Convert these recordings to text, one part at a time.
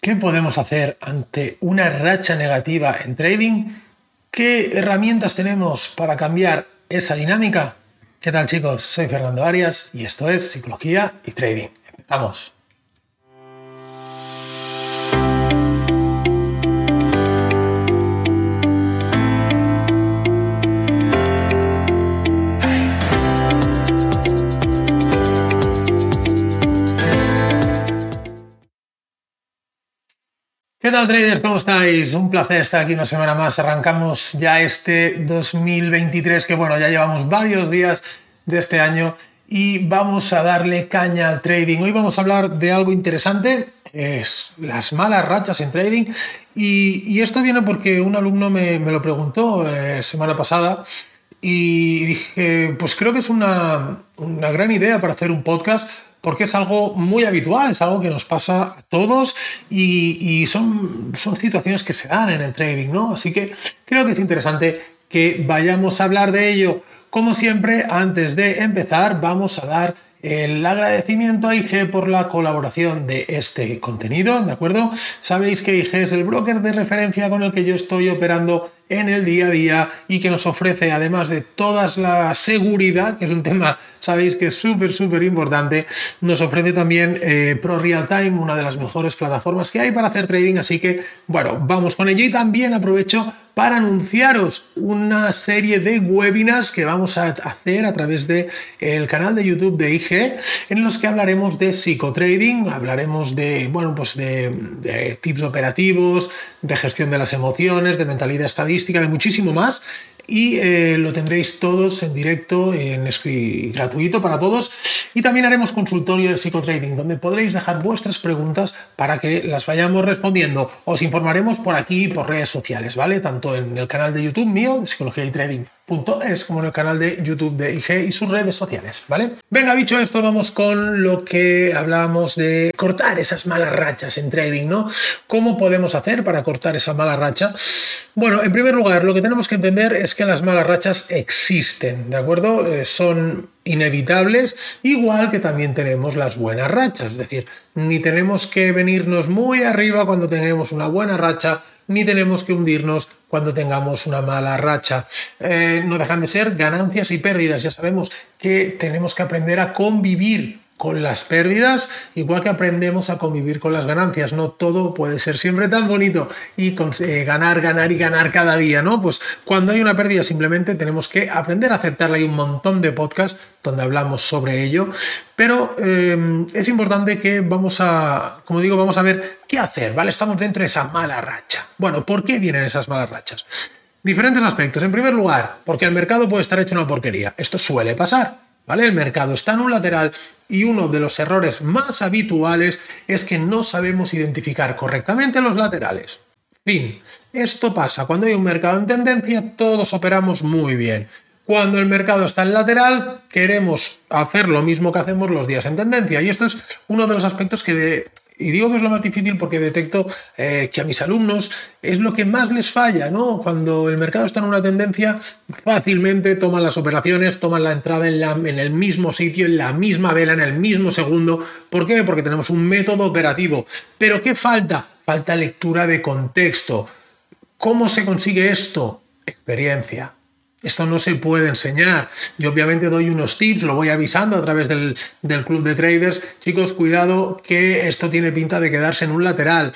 ¿Qué podemos hacer ante una racha negativa en trading? ¿Qué herramientas tenemos para cambiar esa dinámica? ¿Qué tal chicos? Soy Fernando Arias y esto es Psicología y Trading. Empezamos. ¿Qué tal traders? ¿Cómo estáis? Un placer estar aquí una semana más. Arrancamos ya este 2023 que bueno, ya llevamos varios días de este año y vamos a darle caña al trading. Hoy vamos a hablar de algo interesante, es las malas rachas en trading y, esto viene porque un alumno me, lo preguntó eh, semana pasada y dije, pues creo que es una, una gran idea para hacer un podcast porque es algo muy habitual, es algo que nos pasa a todos y, son, son situaciones que se dan en el trading, ¿no? Así que creo que es interesante que vayamos a hablar de ello. Como siempre, antes de empezar, vamos a dar el agradecimiento a IG por la colaboración de este contenido, ¿de acuerdo? Sabéis que IG es el broker de referencia con el que yo estoy operando en el día a día y que nos ofrece, además de toda la seguridad, que es un tema, sabéis que es súper, súper importante, nos ofrece también eh, Pro Real Time, una de las mejores plataformas que hay para hacer trading. Así que, bueno, vamos con ello y también aprovecho para anunciaros una serie de webinars que vamos a hacer a través del el canal de YouTube de IG, en los que hablaremos de psicotrading, hablaremos de, bueno, pues de, de tips operativos, de gestión de las emociones, de mentalidad estadística, de muchísimo más y eh, lo tendréis todos en directo, en gratuito para todos. Y también haremos consultorio de psicotrading, donde podréis dejar vuestras preguntas para que las vayamos respondiendo. Os informaremos por aquí por redes sociales, ¿vale? Tanto en el canal de YouTube mío, de Psicología y Trading es como en el canal de YouTube de IG y sus redes sociales, ¿vale? Venga, dicho esto, vamos con lo que hablábamos de cortar esas malas rachas en trading, ¿no? ¿Cómo podemos hacer para cortar esa mala racha? Bueno, en primer lugar, lo que tenemos que entender es que las malas rachas existen, ¿de acuerdo? Eh, son inevitables, igual que también tenemos las buenas rachas, es decir, ni tenemos que venirnos muy arriba cuando tenemos una buena racha, ni tenemos que hundirnos cuando tengamos una mala racha. Eh, no dejan de ser ganancias y pérdidas. Ya sabemos que tenemos que aprender a convivir con las pérdidas, igual que aprendemos a convivir con las ganancias. No todo puede ser siempre tan bonito y eh, ganar, ganar y ganar cada día, ¿no? Pues cuando hay una pérdida simplemente tenemos que aprender a aceptarla. Hay un montón de podcasts donde hablamos sobre ello, pero eh, es importante que vamos a, como digo, vamos a ver qué hacer, ¿vale? Estamos dentro de esa mala racha. Bueno, ¿por qué vienen esas malas rachas? Diferentes aspectos. En primer lugar, porque el mercado puede estar hecho una porquería. Esto suele pasar. El mercado está en un lateral y uno de los errores más habituales es que no sabemos identificar correctamente los laterales. Fin, esto pasa cuando hay un mercado en tendencia, todos operamos muy bien. Cuando el mercado está en lateral, queremos hacer lo mismo que hacemos los días en tendencia. Y esto es uno de los aspectos que y digo que es lo más difícil porque detecto eh, que a mis alumnos es lo que más les falla, ¿no? Cuando el mercado está en una tendencia, fácilmente toman las operaciones, toman la entrada en, la, en el mismo sitio, en la misma vela, en el mismo segundo. ¿Por qué? Porque tenemos un método operativo. ¿Pero qué falta? Falta lectura de contexto. ¿Cómo se consigue esto? Experiencia. Esto no se puede enseñar. Yo obviamente doy unos tips, lo voy avisando a través del, club de traders. Chicos, cuidado que esto tiene pinta de quedarse en un lateral.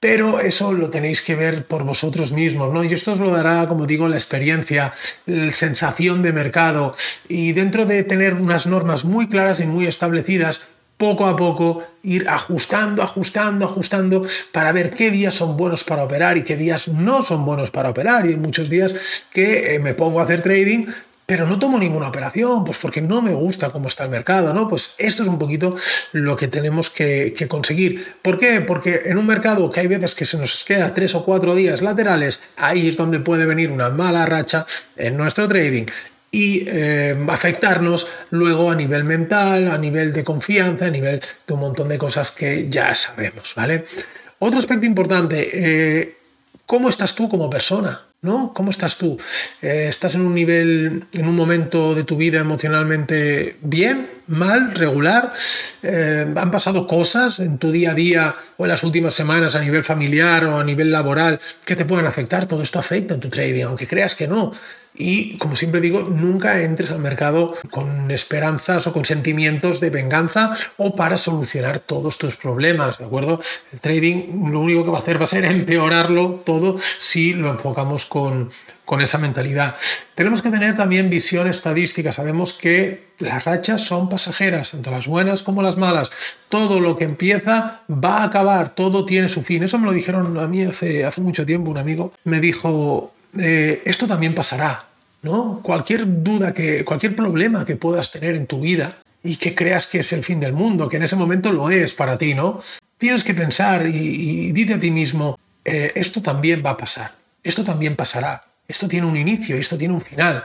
Pero eso lo tenéis que ver por vosotros mismos, ¿no? Y esto os lo dará, como digo, la experiencia, la sensación de mercado. Y dentro de tener unas normas muy claras y muy establecidas, poco a poco ir ajustando, ajustando, ajustando para ver qué días son buenos para operar y qué días no son buenos para operar. Y hay muchos días que eh, me pongo a hacer trading, pero no tomo ninguna operación, pues porque no me gusta cómo está el mercado, ¿no? Pues esto es un poquito lo que tenemos que, que, conseguir. ¿Por qué? Porque en un mercado que hay veces que se nos queda tres o cuatro días laterales, ahí es donde puede venir una mala racha en nuestro trading y eh, afectarnos luego a nivel mental, a nivel de confianza, a nivel de un montón de cosas que ya sabemos, ¿vale? Otro aspecto importante, eh, ¿cómo estás tú como persona? ¿no? ¿Cómo estás tú? Eh, ¿Estás en un nivel, en un momento de tu vida emocionalmente bien, mal, regular? ¿Han pasado cosas en tu día a día o en las últimas semanas a nivel familiar o a nivel laboral que te puedan afectar? Todo esto afecta en tu trading, aunque creas que no. Y como siempre digo, nunca entres al mercado con esperanzas o con sentimientos de venganza o para solucionar todos tus problemas, ¿de acuerdo? El trading lo único que va a hacer va a ser empeorarlo todo si lo enfocamos con, con esa mentalidad. Tenemos que tener también visión estadística. Sabemos que las rachas son pasajeras, tanto las buenas como las malas. Todo lo que empieza va a acabar, todo tiene su fin. Eso me lo dijeron a mí hace, hace mucho tiempo un amigo. Me dijo, eh, esto también pasará, ¿no? Cualquier duda, que, cualquier problema que puedas tener en tu vida y que creas que es el fin del mundo, que en ese momento lo es para ti, ¿no? Tienes que pensar y, y a ti mismo, eh, esto también va a pasar, esto también pasará, esto tiene un inicio, esto tiene un final.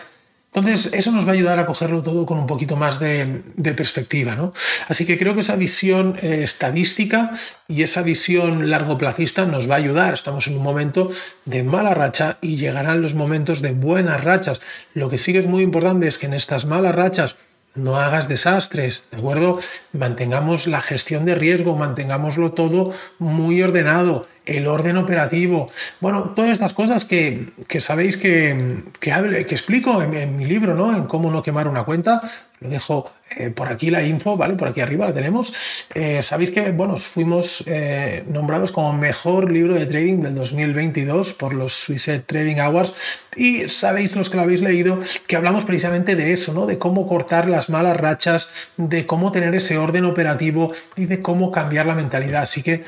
Entonces, eso nos va a ayudar a cogerlo todo con un poquito más de, perspectiva. ¿no? Así que creo que esa visión eh, estadística y esa visión largoplacista nos va a ayudar. Estamos en un momento de mala racha y llegarán los momentos de buenas rachas. Lo que sí que es muy importante es que en estas malas rachas no hagas desastres, ¿de acuerdo? Mantengamos la gestión de riesgo, mantengámoslo todo muy ordenado, el orden operativo, bueno, todas estas cosas que, sabéis que, que, que explico en, en, mi libro, ¿no? En cómo no quemar una cuenta, lo dejo eh, por aquí la info, ¿vale? Por aquí arriba la tenemos. Eh, sabéis que, bueno, fuimos eh, nombrados como mejor libro de trading del 2022 por los Swiss Trading Awards y sabéis los que lo habéis leído que hablamos precisamente de eso, ¿no? De cómo cortar las malas rachas, de cómo tener ese orden operativo y de cómo cambiar la mentalidad. Así que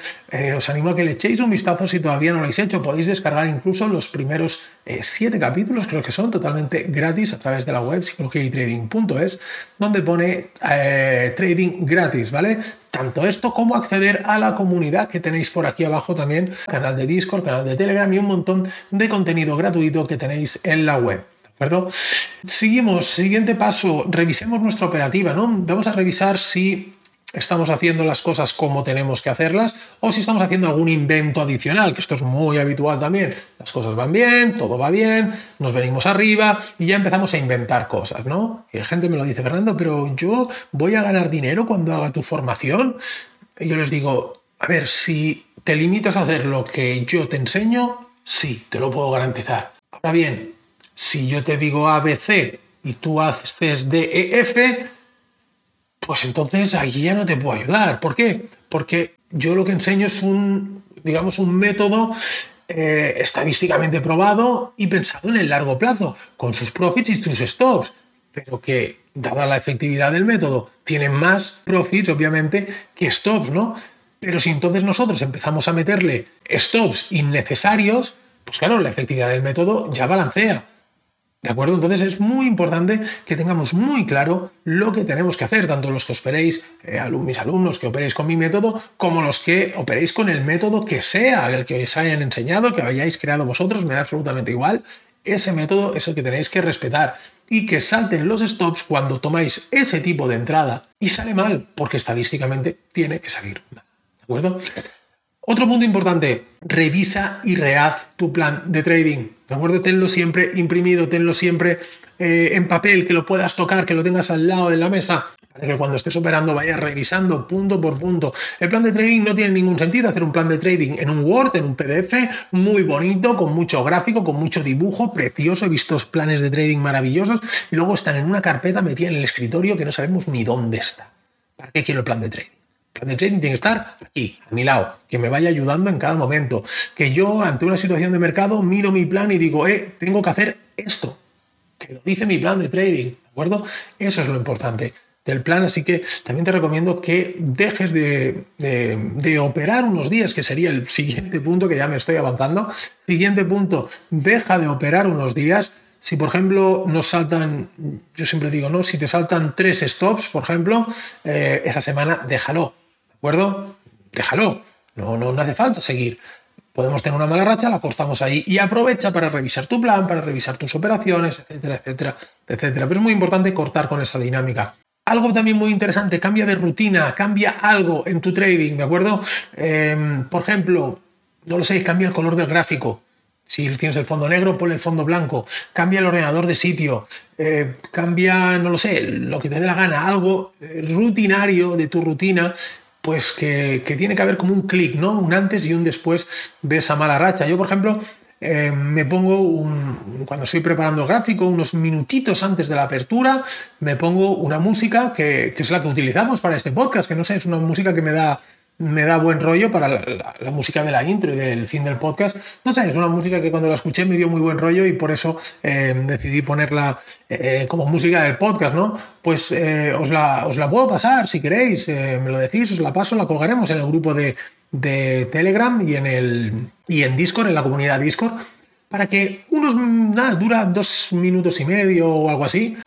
os animo a que le echéis un vistazo si todavía no lo habéis hecho. Podéis descargar incluso los primeros siete capítulos, creo que son totalmente gratis a través de la web psicologiaytrading.es donde pone eh, trading gratis, ¿vale? Tanto esto como acceder a la comunidad que tenéis por aquí abajo también, canal de Discord, canal de Telegram y un montón de contenido gratuito que tenéis en la web. ¿De? Seguimos, siguiente paso, revisemos nuestra operativa, ¿no? Vamos a revisar si estamos haciendo las cosas como tenemos que hacerlas o si estamos haciendo algún invento adicional, que esto es muy habitual también. Las cosas van bien, todo va bien, nos venimos arriba y ya empezamos a inventar cosas, ¿no? Y la gente me lo dice, Fernando, pero yo voy a ganar dinero cuando haga tu formación. Y yo les digo, a ver, si te limitas a hacer lo que yo te enseño, sí, te lo puedo garantizar. Ahora bien, si yo te digo ABC y tú haces DEF, pues entonces allí ya no te puedo ayudar. ¿Por qué? Porque yo lo que enseño es un, digamos, un método eh, estadísticamente probado y pensado en el largo plazo, con sus profits y sus stops, pero que, dada la efectividad del método, tiene más profits, obviamente, que stops, ¿no? Pero si entonces nosotros empezamos a meterle stops innecesarios, pues claro, la efectividad del método ya balancea. ¿De acuerdo? Entonces es muy importante que tengamos muy claro lo que tenemos que hacer, tanto los que operéis, eh, mis alumnos que operéis con mi método, como los que operéis con el método que sea, el que os hayan enseñado, que hayáis creado vosotros, me da absolutamente igual. Ese método es el que tenéis que respetar y que salten los stops cuando tomáis ese tipo de entrada y sale mal, porque estadísticamente tiene que salir mal. ¿De acuerdo? Otro punto importante, revisa y rehaz tu plan de trading. ¿De acuerdo? Tenlo siempre imprimido, tenlo siempre eh, en papel, que lo puedas tocar, que lo tengas al lado de la mesa, para que cuando estés operando vayas revisando punto por punto. El plan de trading no tiene ningún sentido hacer un plan de trading en un Word, en un PDF, muy bonito, con mucho gráfico, con mucho dibujo, precioso. He visto planes de trading maravillosos y luego están en una carpeta metida en el escritorio que no sabemos ni dónde está. ¿Para qué quiero el plan de trading? De trading tiene que estar aquí, a mi lado, que me vaya ayudando en cada momento. Que yo, ante una situación de mercado, miro mi plan y digo, eh, tengo que hacer esto. Que lo dice mi plan de trading, ¿de acuerdo? Eso es lo importante del plan, así que también te recomiendo que dejes de, de, operar unos días, que sería el siguiente punto que ya me estoy avanzando. Siguiente punto, deja de operar unos días. Si, por ejemplo, nos saltan, yo siempre digo, ¿no? Si te saltan tres stops, por ejemplo, eh, esa semana déjalo acuerdo? Déjalo. No, no, hace falta seguir. Podemos tener una mala racha, la cortamos ahí y aprovecha para revisar tu plan, para revisar tus operaciones, etcétera, etcétera, etcétera. Pero es muy importante cortar con esa dinámica. Algo también muy interesante, cambia de rutina, cambia algo en tu trading, ¿de acuerdo? Em, por ejemplo, no lo sé, cambia el color del gráfico. Si tienes el fondo negro, pon el fondo blanco. Cambia el ordenador de sitio. Eh, cambia, no lo sé, lo que te dé la gana. Algo eh, rutinario de tu rutina pues que, tiene que haber como un clic, ¿no? Un antes y un después de esa mala racha. Yo, por ejemplo, eh, me pongo un, cuando estoy preparando el gráfico, unos minutitos antes de la apertura, me pongo una música que, que, es la que utilizamos para este podcast, que no sé, es una música que me da me da buen rollo para la, música de la intro y del fin del podcast. No sé, es una música que cuando la escuché me dio muy buen rollo y por eso eh, decidí ponerla eh, como música del podcast, ¿no? Pues eh, os, la, os, la, puedo pasar si queréis, me lo decís, os la paso, la colgaremos en el grupo de, de, Telegram y en, el, y en Discord, en la comunidad Discord, para que unos, nada, dura dos minutos y medio o algo así,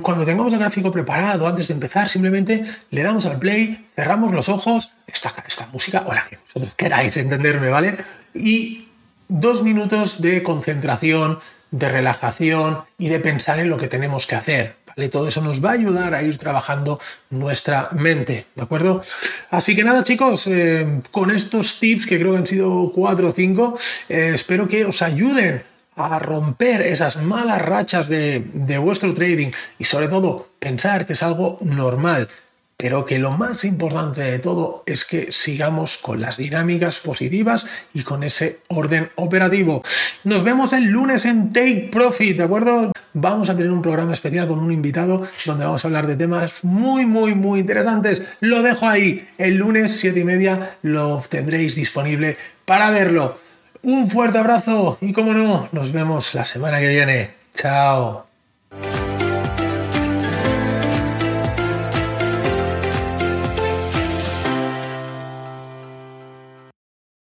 cuando tengamos el gráfico preparado, antes de empezar, simplemente le damos al play, cerramos los ojos, esta, esta música, o la que vosotros queráis entenderme, ¿vale? Y dos minutos de concentración, de relajación y de pensar en lo que tenemos que hacer. ¿vale? Todo eso nos va a ayudar a ir trabajando nuestra mente, ¿de acuerdo? Así que nada, chicos, eh, con estos tips, que creo que han sido cuatro o cinco, eh, espero que os ayuden a romper esas malas rachas de, vuestro trading y sobre todo pensar que es algo normal, pero que lo más importante de todo es que sigamos con las dinámicas positivas y con ese orden operativo. Nos vemos el lunes en Take Profit, ¿de acuerdo? Vamos a tener un programa especial con un invitado donde vamos a hablar de temas muy, muy, muy interesantes. Lo dejo ahí. El lunes, siete y media, lo tendréis disponible para verlo. Un fuerte abrazo y como no, nos vemos la semana que viene. Chao.